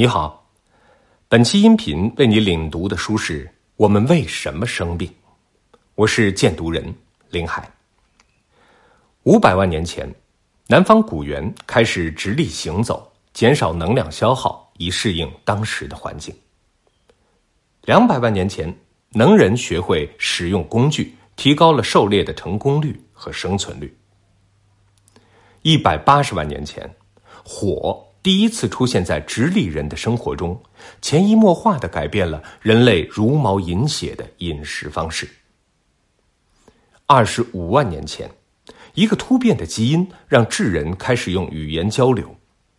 你好，本期音频为你领读的书是《我们为什么生病》，我是荐读人林海。五百万年前，南方古猿开始直立行走，减少能量消耗，以适应当时的环境。两百万年前，能人学会使用工具，提高了狩猎的成功率和生存率。一百八十万年前，火。第一次出现在直立人的生活中，潜移默化的改变了人类茹毛饮血的饮食方式。二十五万年前，一个突变的基因让智人开始用语言交流，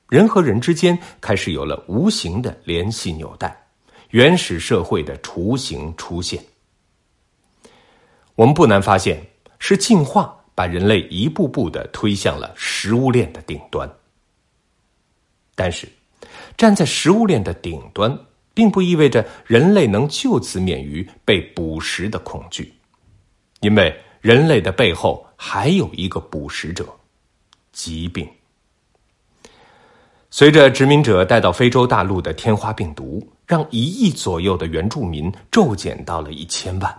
人和人之间开始有了无形的联系纽带，原始社会的雏形出现。我们不难发现，是进化把人类一步步的推向了食物链的顶端。但是，站在食物链的顶端，并不意味着人类能就此免于被捕食的恐惧，因为人类的背后还有一个捕食者——疾病。随着殖民者带到非洲大陆的天花病毒，让一亿左右的原住民骤减到了一千万；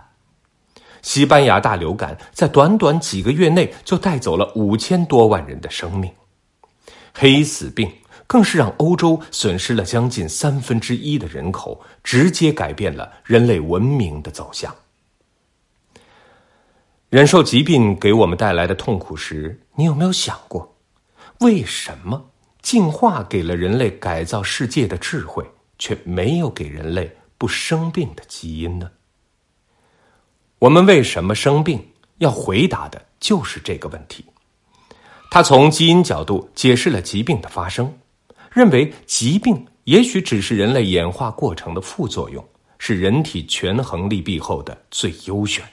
西班牙大流感在短短几个月内就带走了五千多万人的生命；黑死病。更是让欧洲损失了将近三分之一的人口，直接改变了人类文明的走向。忍受疾病给我们带来的痛苦时，你有没有想过，为什么进化给了人类改造世界的智慧，却没有给人类不生病的基因呢？我们为什么生病？要回答的就是这个问题。他从基因角度解释了疾病的发生。认为疾病也许只是人类演化过程的副作用，是人体权衡利弊后的最优选。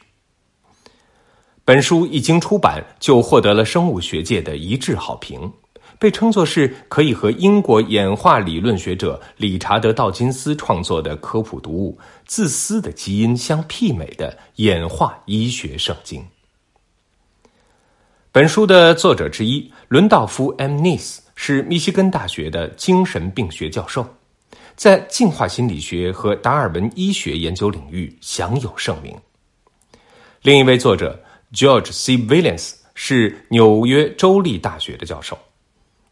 本书一经出版就获得了生物学界的一致好评，被称作是可以和英国演化理论学者理查德·道金斯创作的科普读物《自私的基因》相媲美的演化医学圣经。本书的作者之一伦道夫 ·M· 尼斯。是密西根大学的精神病学教授，在进化心理学和达尔文医学研究领域享有盛名。另一位作者 George C. Williams 是纽约州立大学的教授，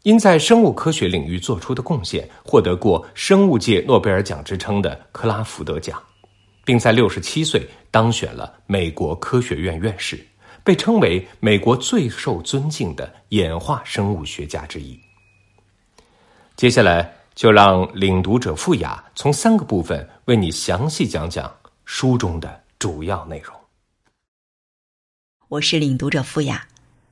因在生物科学领域做出的贡献，获得过生物界诺贝尔奖之称的克拉福德奖，并在六十七岁当选了美国科学院院士，被称为美国最受尊敬的演化生物学家之一。接下来就让领读者傅雅从三个部分为你详细讲讲书中的主要内容。我是领读者傅雅。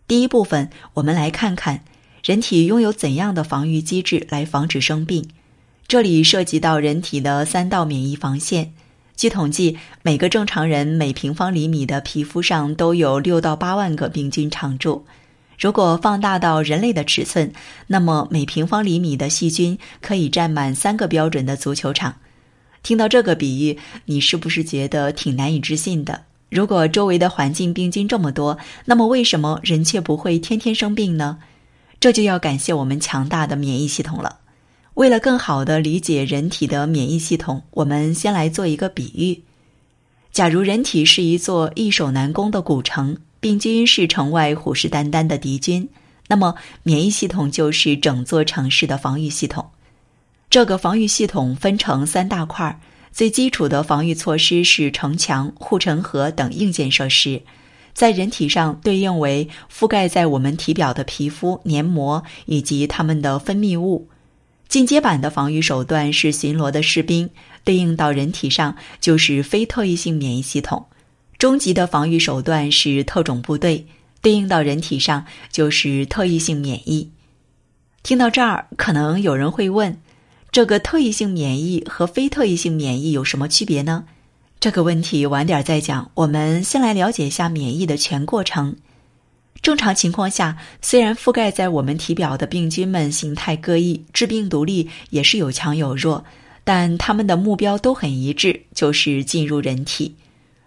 第一部分，我们来看看人体拥有怎样的防御机制来防止生病。这里涉及到人体的三道免疫防线。据统计，每个正常人每平方厘米的皮肤上都有六到八万个病菌常驻。如果放大到人类的尺寸，那么每平方厘米的细菌可以占满三个标准的足球场。听到这个比喻，你是不是觉得挺难以置信的？如果周围的环境病菌这么多，那么为什么人却不会天天生病呢？这就要感谢我们强大的免疫系统了。为了更好地理解人体的免疫系统，我们先来做一个比喻：假如人体是一座易守难攻的古城。病菌是城外虎视眈眈的敌军，那么免疫系统就是整座城市的防御系统。这个防御系统分成三大块儿最基础的防御措施是城墙、护城河等硬件设施，在人体上对应为覆盖在我们体表的皮肤、黏膜以及它们的分泌物。进阶版的防御手段是巡逻的士兵，对应到人体上就是非特异性免疫系统。终极的防御手段是特种部队，对应到人体上就是特异性免疫。听到这儿，可能有人会问：这个特异性免疫和非特异性免疫有什么区别呢？这个问题晚点再讲。我们先来了解一下免疫的全过程。正常情况下，虽然覆盖在我们体表的病菌们形态各异，致病毒力也是有强有弱，但它们的目标都很一致，就是进入人体。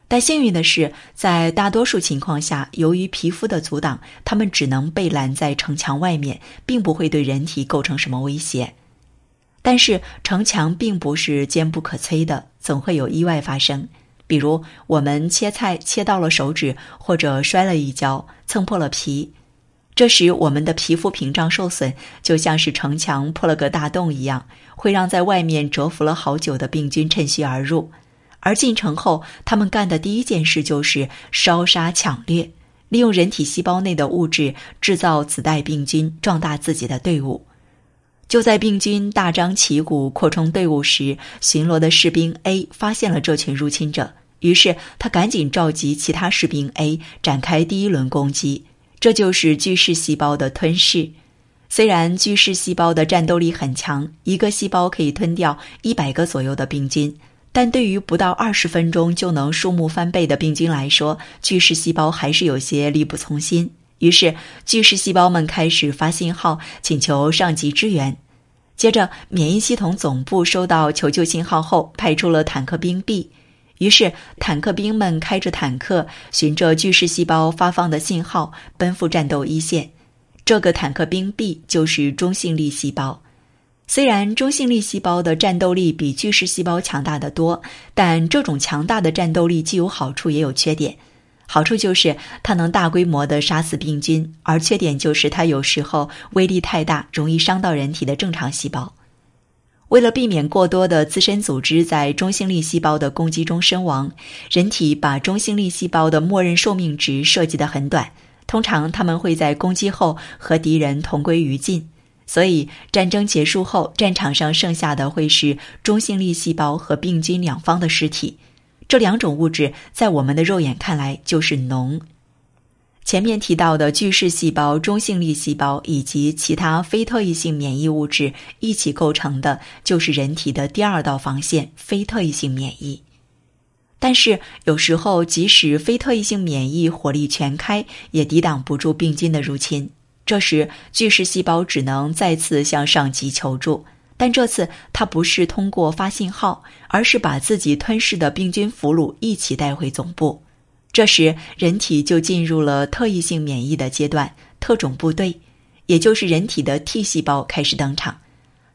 但幸运的是，在大多数情况下，由于皮肤的阻挡，它们只能被拦在城墙外面，并不会对人体构成什么威胁。但是城墙并不是坚不可摧的，总会有意外发生。比如我们切菜切到了手指，或者摔了一跤蹭破了皮，这时我们的皮肤屏障受损，就像是城墙破了个大洞一样，会让在外面蛰伏了好久的病菌趁虚而入。而进城后，他们干的第一件事就是烧杀抢掠，利用人体细胞内的物质制造子代病菌，壮大自己的队伍。就在病菌大张旗鼓扩充队伍时，巡逻的士兵 A 发现了这群入侵者，于是他赶紧召集其他士兵 A 展开第一轮攻击。这就是巨噬细胞的吞噬。虽然巨噬细胞的战斗力很强，一个细胞可以吞掉一百个左右的病菌。但对于不到二十分钟就能数目翻倍的病菌来说，巨噬细胞还是有些力不从心。于是，巨噬细胞们开始发信号，请求上级支援。接着，免疫系统总部收到求救信号后，派出了坦克兵 B。于是，坦克兵们开着坦克，循着巨噬细胞发放的信号，奔赴战斗一线。这个坦克兵 B 就是中性粒细胞。虽然中性粒细胞的战斗力比巨噬细胞强大的多，但这种强大的战斗力既有好处也有缺点。好处就是它能大规模的杀死病菌，而缺点就是它有时候威力太大，容易伤到人体的正常细胞。为了避免过多的自身组织在中性粒细胞的攻击中身亡，人体把中性粒细胞的默认寿命值设计得很短，通常它们会在攻击后和敌人同归于尽。所以，战争结束后，战场上剩下的会是中性粒细胞和病菌两方的尸体。这两种物质在我们的肉眼看来就是脓。前面提到的巨噬细胞、中性粒细胞以及其他非特异性免疫物质一起构成的，就是人体的第二道防线——非特异性免疫。但是，有时候即使非特异性免疫火力全开，也抵挡不住病菌的入侵。这时，巨噬细胞只能再次向上级求助，但这次它不是通过发信号，而是把自己吞噬的病菌俘虏一起带回总部。这时，人体就进入了特异性免疫的阶段，特种部队，也就是人体的 T 细胞开始登场。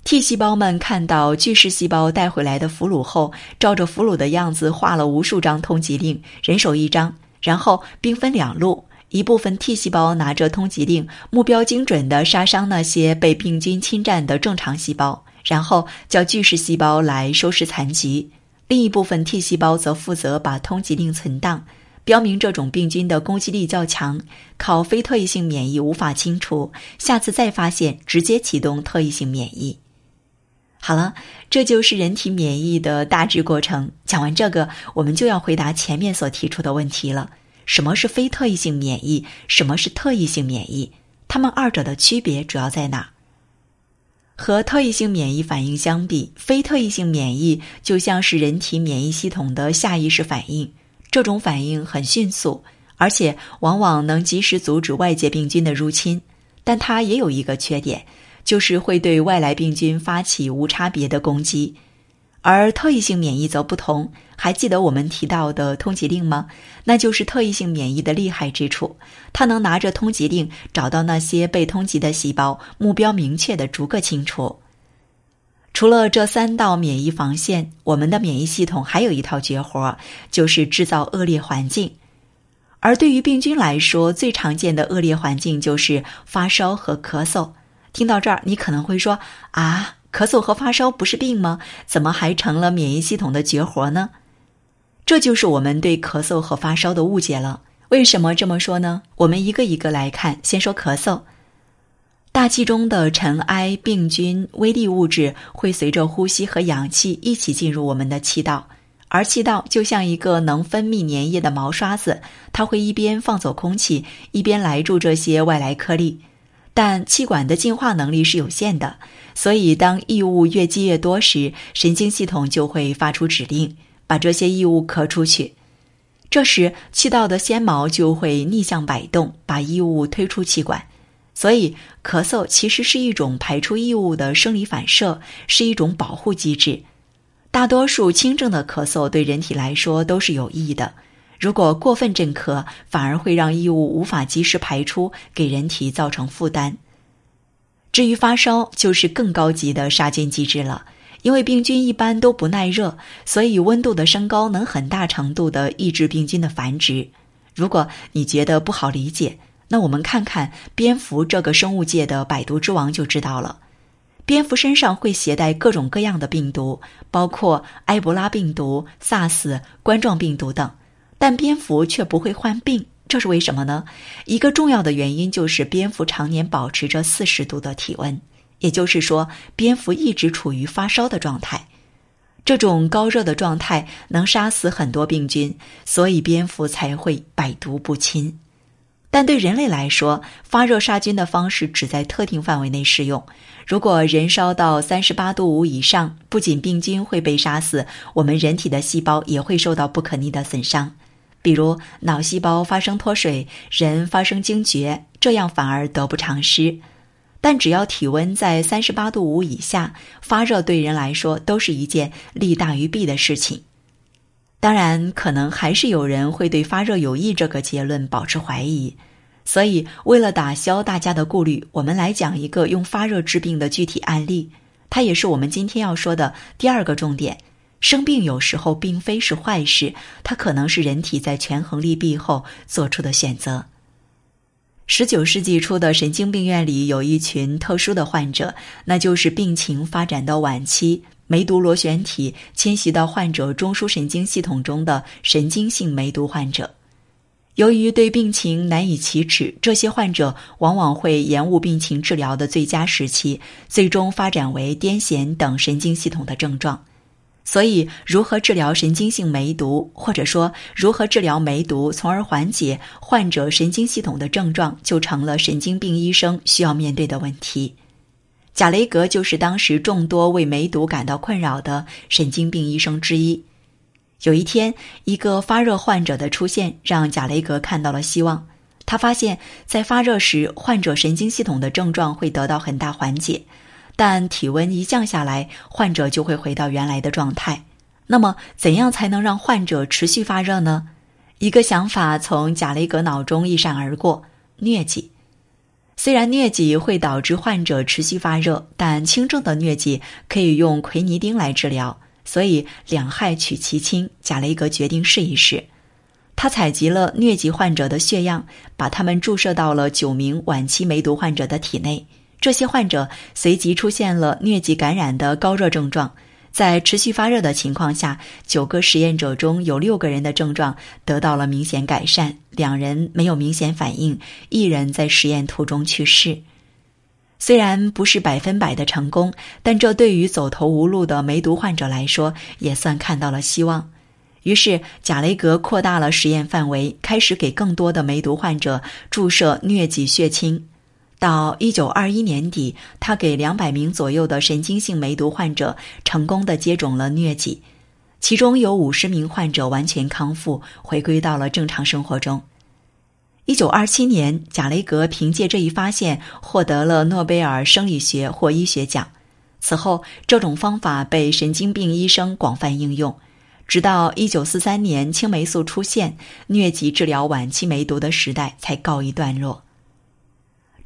T 细胞们看到巨噬细胞带回来的俘虏后，照着俘虏的样子画了无数张通缉令，人手一张，然后兵分两路。一部分 T 细胞拿着通缉令，目标精准地杀伤那些被病菌侵占的正常细胞，然后叫巨噬细胞来收拾残局。另一部分 T 细胞则负责把通缉令存档，标明这种病菌的攻击力较强，靠非特异性免疫无法清除，下次再发现直接启动特异性免疫。好了，这就是人体免疫的大致过程。讲完这个，我们就要回答前面所提出的问题了。什么是非特异性免疫？什么是特异性免疫？它们二者的区别主要在哪？和特异性免疫反应相比，非特异性免疫就像是人体免疫系统的下意识反应。这种反应很迅速，而且往往能及时阻止外界病菌的入侵。但它也有一个缺点，就是会对外来病菌发起无差别的攻击。而特异性免疫则不同，还记得我们提到的通缉令吗？那就是特异性免疫的厉害之处，它能拿着通缉令找到那些被通缉的细胞，目标明确的逐个清除。除了这三道免疫防线，我们的免疫系统还有一套绝活，就是制造恶劣环境。而对于病菌来说，最常见的恶劣环境就是发烧和咳嗽。听到这儿，你可能会说啊。咳嗽和发烧不是病吗？怎么还成了免疫系统的绝活呢？这就是我们对咳嗽和发烧的误解了。为什么这么说呢？我们一个一个来看。先说咳嗽，大气中的尘埃、病菌、微粒物质会随着呼吸和氧气一起进入我们的气道，而气道就像一个能分泌粘液的毛刷子，它会一边放走空气，一边来住这些外来颗粒。但气管的净化能力是有限的，所以当异物越积越多时，神经系统就会发出指令，把这些异物咳出去。这时，气道的纤毛就会逆向摆动，把异物推出气管。所以，咳嗽其实是一种排出异物的生理反射，是一种保护机制。大多数轻症的咳嗽对人体来说都是有益的。如果过分镇咳，反而会让异物无法及时排出，给人体造成负担。至于发烧，就是更高级的杀菌机制了。因为病菌一般都不耐热，所以温度的升高能很大程度的抑制病菌的繁殖。如果你觉得不好理解，那我们看看蝙蝠这个生物界的百毒之王就知道了。蝙蝠身上会携带各种各样的病毒，包括埃博拉病毒、SARS、冠状病毒等，但蝙蝠却不会患病，这是为什么呢？一个重要的原因就是蝙蝠常年保持着四十度的体温。也就是说，蝙蝠一直处于发烧的状态，这种高热的状态能杀死很多病菌，所以蝙蝠才会百毒不侵。但对人类来说，发热杀菌的方式只在特定范围内适用。如果人烧到三十八度五以上，不仅病菌会被杀死，我们人体的细胞也会受到不可逆的损伤，比如脑细胞发生脱水，人发生惊厥，这样反而得不偿失。但只要体温在三十八度五以下，发热对人来说都是一件利大于弊的事情。当然，可能还是有人会对发热有益这个结论保持怀疑。所以，为了打消大家的顾虑，我们来讲一个用发热治病的具体案例。它也是我们今天要说的第二个重点。生病有时候并非是坏事，它可能是人体在权衡利弊后做出的选择。十九世纪初的神经病院里有一群特殊的患者，那就是病情发展到晚期，梅毒螺旋体侵袭到患者中枢神经系统中的神经性梅毒患者。由于对病情难以启齿，这些患者往往会延误病情治疗的最佳时期，最终发展为癫痫等神经系统的症状。所以，如何治疗神经性梅毒，或者说如何治疗梅毒，从而缓解患者神经系统的症状，就成了神经病医生需要面对的问题。贾雷格就是当时众多为梅毒感到困扰的神经病医生之一。有一天，一个发热患者的出现让贾雷格看到了希望。他发现，在发热时，患者神经系统的症状会得到很大缓解。但体温一降下来，患者就会回到原来的状态。那么，怎样才能让患者持续发热呢？一个想法从贾雷格脑中一闪而过：疟疾。虽然疟疾会导致患者持续发热，但轻症的疟疾可以用奎尼丁来治疗。所以，两害取其轻，贾雷格决定试一试。他采集了疟疾患者的血样，把他们注射到了九名晚期梅毒患者的体内。这些患者随即出现了疟疾感染的高热症状，在持续发热的情况下，九个实验者中有六个人的症状得到了明显改善，两人没有明显反应，一人在实验途中去世。虽然不是百分百的成功，但这对于走投无路的梅毒患者来说也算看到了希望。于是，贾雷格扩大了实验范围，开始给更多的梅毒患者注射疟疾血清。到一九二一年底，他给两百名左右的神经性梅毒患者成功的接种了疟疾，其中有五十名患者完全康复，回归到了正常生活中。一九二七年，贾雷格凭借这一发现获得了诺贝尔生理学或医学奖。此后，这种方法被神经病医生广泛应用，直到一九四三年青霉素出现，疟疾治疗晚期梅毒的时代才告一段落。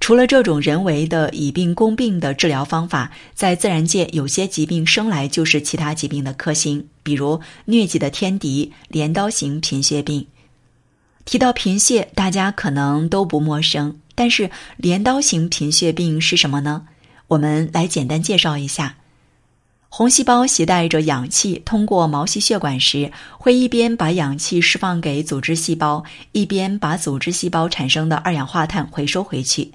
除了这种人为的以病攻病的治疗方法，在自然界有些疾病生来就是其他疾病的克星，比如疟疾的天敌——镰刀型贫血病。提到贫血，大家可能都不陌生，但是镰刀型贫血病是什么呢？我们来简单介绍一下：红细胞携带着氧气通过毛细血管时，会一边把氧气释放给组织细胞，一边把组织细胞产生的二氧化碳回收回去。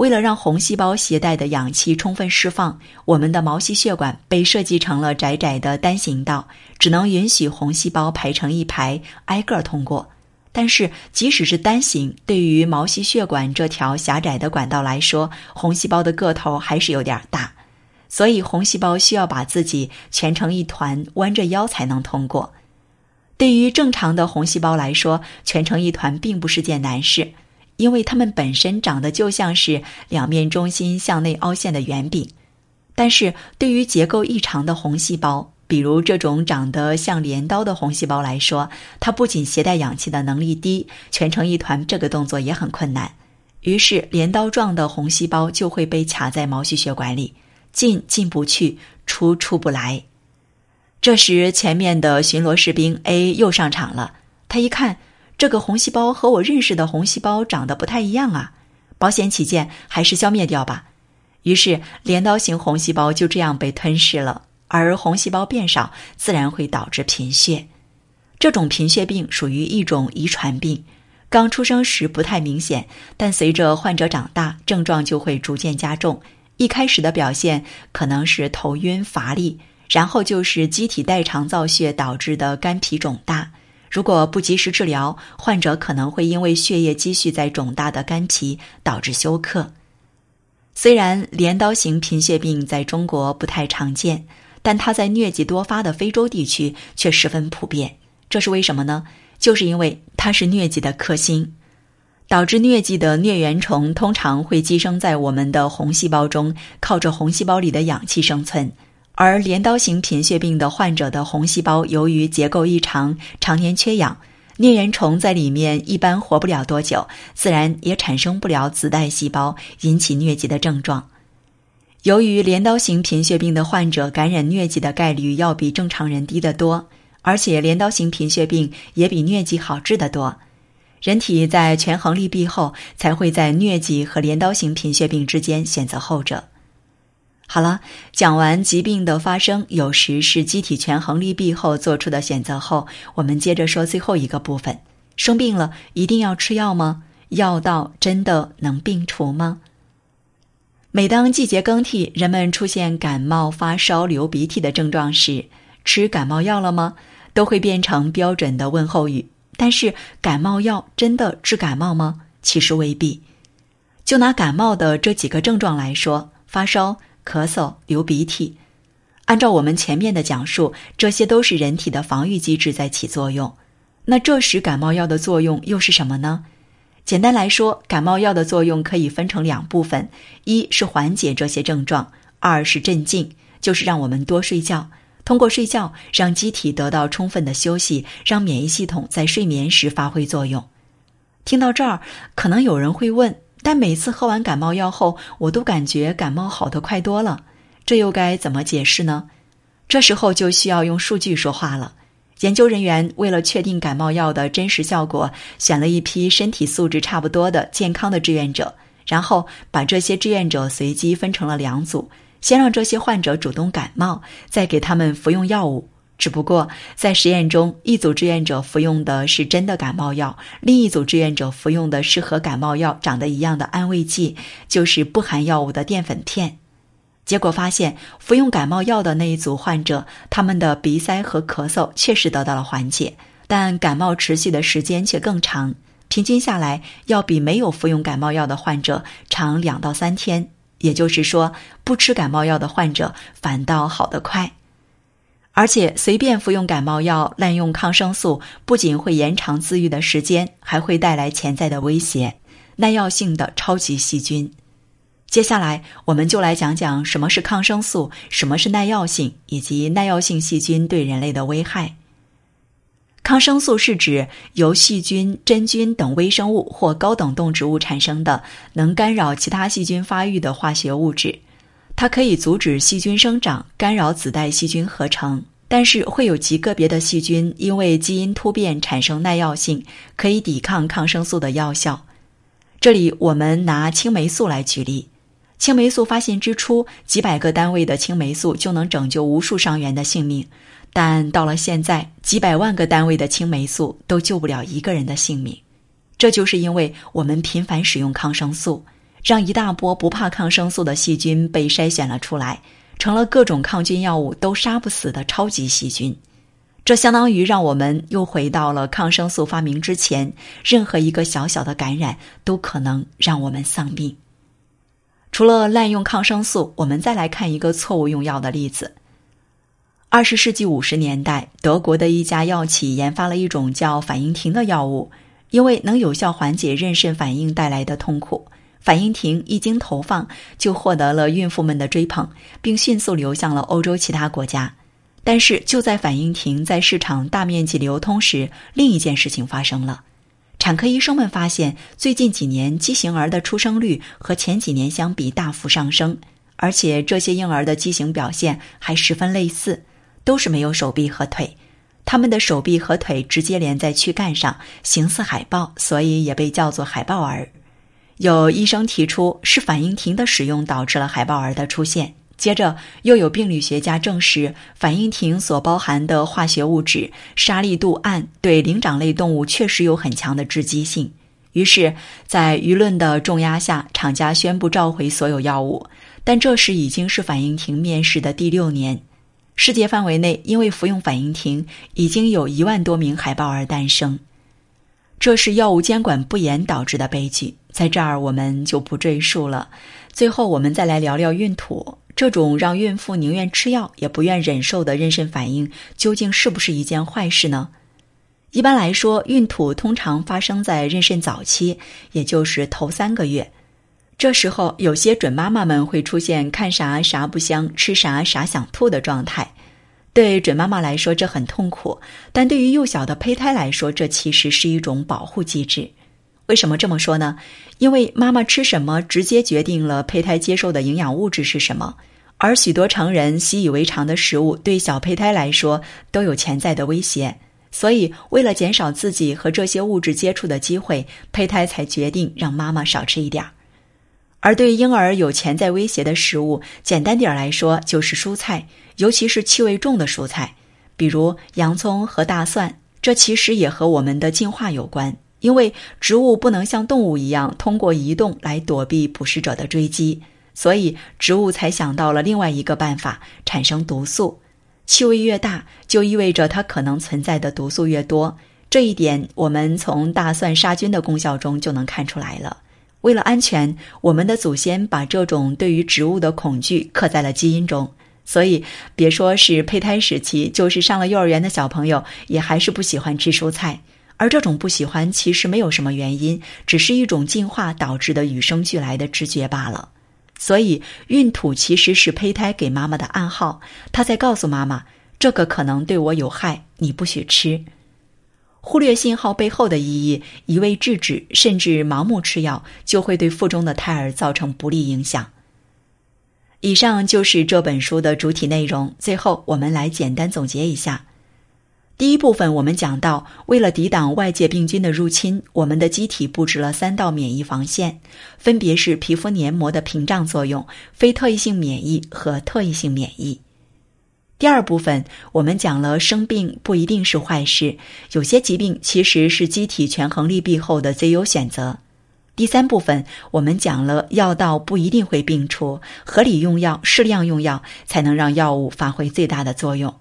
为了让红细胞携带的氧气充分释放，我们的毛细血管被设计成了窄窄的单行道，只能允许红细胞排成一排，挨个通过。但是，即使是单行，对于毛细血管这条狭窄的管道来说，红细胞的个头还是有点大，所以红细胞需要把自己蜷成一团，弯着腰才能通过。对于正常的红细胞来说，蜷成一团并不是件难事。因为它们本身长得就像是两面中心向内凹陷的圆饼，但是对于结构异常的红细胞，比如这种长得像镰刀的红细胞来说，它不仅携带氧气的能力低，蜷成一团这个动作也很困难。于是镰刀状的红细胞就会被卡在毛细血管里，进进不去，出出不来。这时，前面的巡逻士兵 A 又上场了。他一看，这个红细胞和我认识的红细胞长得不太一样啊，保险起见，还是消灭掉吧。于是，镰刀型红细胞就这样被吞噬了。而红细胞变少，自然会导致贫血。这种贫血病属于一种遗传病，刚出生时不太明显，但随着患者长大，症状就会逐渐加重。一开始的表现可能是头晕乏力，然后就是机体代偿造血导致的肝脾肿大。如果不及时治疗，患者可能会因为血液积蓄在肿大的肝脾，导致休克。虽然镰刀型贫血病在中国不太常见。但它在疟疾多发的非洲地区却十分普遍，这是为什么呢？就是因为它是疟疾的克星，导致疟疾的疟原虫通常会寄生在我们的红细胞中，靠着红细胞里的氧气生存。而镰刀型贫血病的患者的红细胞由于结构异常，常年缺氧，疟原虫在里面一般活不了多久，自然也产生不了子代细胞，引起疟疾的症状。由于镰刀型贫血病的患者感染疟疾的概率要比正常人低得多，而且镰刀型贫血病也比疟疾好治得多，人体在权衡利弊后，才会在疟疾和镰刀型贫血病之间选择后者。好了，讲完疾病的发生有时是机体权衡利弊后做出的选择后，我们接着说最后一个部分：生病了一定要吃药吗？药到真的能病除吗？每当季节更替，人们出现感冒、发烧、流鼻涕的症状时，吃感冒药了吗？都会变成标准的问候语。但是，感冒药真的治感冒吗？其实未必。就拿感冒的这几个症状来说，发烧、咳嗽、流鼻涕，按照我们前面的讲述，这些都是人体的防御机制在起作用。那这时感冒药的作用又是什么呢？简单来说，感冒药的作用可以分成两部分：一是缓解这些症状，二是镇静，就是让我们多睡觉，通过睡觉让机体得到充分的休息，让免疫系统在睡眠时发挥作用。听到这儿，可能有人会问：但每次喝完感冒药后，我都感觉感冒好得快多了，这又该怎么解释呢？这时候就需要用数据说话了。研究人员为了确定感冒药的真实效果，选了一批身体素质差不多的健康的志愿者，然后把这些志愿者随机分成了两组，先让这些患者主动感冒，再给他们服用药物。只不过在实验中，一组志愿者服用的是真的感冒药，另一组志愿者服用的是和感冒药长得一样的安慰剂，就是不含药物的淀粉片。结果发现，服用感冒药的那一组患者，他们的鼻塞和咳嗽确实得到了缓解，但感冒持续的时间却更长，平均下来要比没有服用感冒药的患者长两到三天。也就是说，不吃感冒药的患者反倒好得快。而且，随便服用感冒药、滥用抗生素，不仅会延长自愈的时间，还会带来潜在的威胁——耐药性的超级细菌。接下来，我们就来讲讲什么是抗生素，什么是耐药性，以及耐药性细菌对人类的危害。抗生素是指由细菌、真菌等微生物或高等动植物产生的，能干扰其他细菌发育的化学物质。它可以阻止细菌生长，干扰子代细菌合成。但是，会有极个别的细菌因为基因突变产生耐药性，可以抵抗抗生素的药效。这里，我们拿青霉素来举例。青霉素发现之初，几百个单位的青霉素就能拯救无数伤员的性命，但到了现在，几百万个单位的青霉素都救不了一个人的性命。这就是因为我们频繁使用抗生素，让一大波不怕抗生素的细菌被筛选了出来，成了各种抗菌药物都杀不死的超级细菌。这相当于让我们又回到了抗生素发明之前，任何一个小小的感染都可能让我们丧命。除了滥用抗生素，我们再来看一个错误用药的例子。二十世纪五十年代，德国的一家药企研发了一种叫反应停的药物，因为能有效缓解妊娠反应带来的痛苦，反应停一经投放就获得了孕妇们的追捧，并迅速流向了欧洲其他国家。但是，就在反应停在市场大面积流通时，另一件事情发生了。产科医生们发现，最近几年畸形儿的出生率和前几年相比大幅上升，而且这些婴儿的畸形表现还十分类似，都是没有手臂和腿。他们的手臂和腿直接连在躯干上，形似海豹，所以也被叫做海豹儿。有医生提出是反应停的使用导致了海豹儿的出现。接着又有病理学家证实，反应停所包含的化学物质沙利度胺对灵长类动物确实有很强的致激性。于是，在舆论的重压下，厂家宣布召回所有药物。但这时已经是反应停面世的第六年，世界范围内因为服用反应停，已经有一万多名海豹儿诞生。这是药物监管不严导致的悲剧，在这儿我们就不赘述了。最后，我们再来聊聊孕吐。这种让孕妇宁愿吃药也不愿忍受的妊娠反应，究竟是不是一件坏事呢？一般来说，孕吐通常发生在妊娠早期，也就是头三个月。这时候，有些准妈妈们会出现看啥啥不香、吃啥啥想吐的状态。对准妈妈来说，这很痛苦；但对于幼小的胚胎来说，这其实是一种保护机制。为什么这么说呢？因为妈妈吃什么，直接决定了胚胎接受的营养物质是什么。而许多成人习以为常的食物，对小胚胎来说都有潜在的威胁，所以为了减少自己和这些物质接触的机会，胚胎才决定让妈妈少吃一点儿。而对婴儿有潜在威胁的食物，简单点来说就是蔬菜，尤其是气味重的蔬菜，比如洋葱和大蒜。这其实也和我们的进化有关，因为植物不能像动物一样通过移动来躲避捕食者的追击。所以，植物才想到了另外一个办法，产生毒素。气味越大，就意味着它可能存在的毒素越多。这一点，我们从大蒜杀菌的功效中就能看出来了。为了安全，我们的祖先把这种对于植物的恐惧刻在了基因中。所以，别说是胚胎时期，就是上了幼儿园的小朋友，也还是不喜欢吃蔬菜。而这种不喜欢，其实没有什么原因，只是一种进化导致的与生俱来的直觉罢了。所以，孕吐其实是胚胎给妈妈的暗号，它在告诉妈妈，这个可能对我有害，你不许吃。忽略信号背后的意义，一味制止，甚至盲目吃药，就会对腹中的胎儿造成不利影响。以上就是这本书的主体内容。最后，我们来简单总结一下。第一部分，我们讲到，为了抵挡外界病菌的入侵，我们的机体布置了三道免疫防线，分别是皮肤黏膜的屏障作用、非特异性免疫和特异性免疫。第二部分，我们讲了生病不一定是坏事，有些疾病其实是机体权衡利弊后的最优选择。第三部分，我们讲了药到不一定会病除，合理用药、适量用药，才能让药物发挥最大的作用。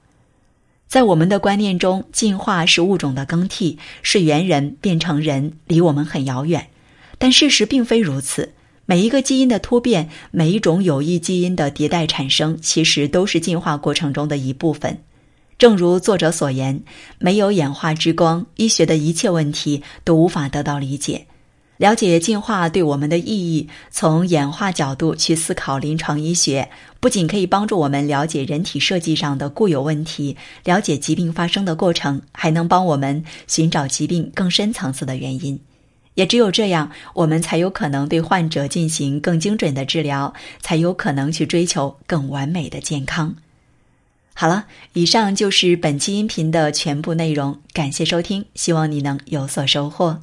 在我们的观念中，进化是物种的更替，是猿人变成人，离我们很遥远。但事实并非如此。每一个基因的突变，每一种有益基因的迭代产生，其实都是进化过程中的一部分。正如作者所言，没有演化之光，医学的一切问题都无法得到理解。了解进化对我们的意义，从演化角度去思考临床医学，不仅可以帮助我们了解人体设计上的固有问题，了解疾病发生的过程，还能帮我们寻找疾病更深层次的原因。也只有这样，我们才有可能对患者进行更精准的治疗，才有可能去追求更完美的健康。好了，以上就是本期音频的全部内容，感谢收听，希望你能有所收获。